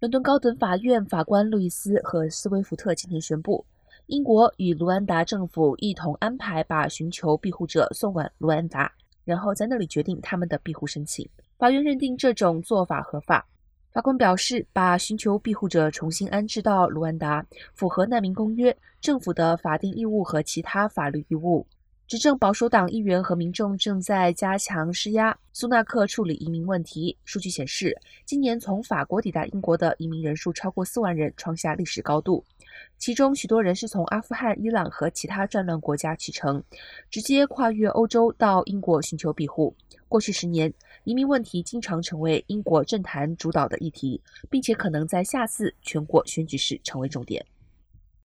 伦敦高等法院法官路易斯和斯威夫特今天宣布，英国与卢安达政府一同安排把寻求庇护者送往卢安达，然后在那里决定他们的庇护申请。法院认定这种做法合法。法官表示，把寻求庇护者重新安置到卢安达符合难民公约、政府的法定义务和其他法律义务。执政保守党议员和民众正在加强施压，苏纳克处理移民问题。数据显示，今年从法国抵达英国的移民人数超过四万人，创下历史高度。其中许多人是从阿富汗、伊朗和其他战乱国家启程，直接跨越欧洲到英国寻求庇护。过去十年，移民问题经常成为英国政坛主导的议题，并且可能在下次全国选举时成为重点。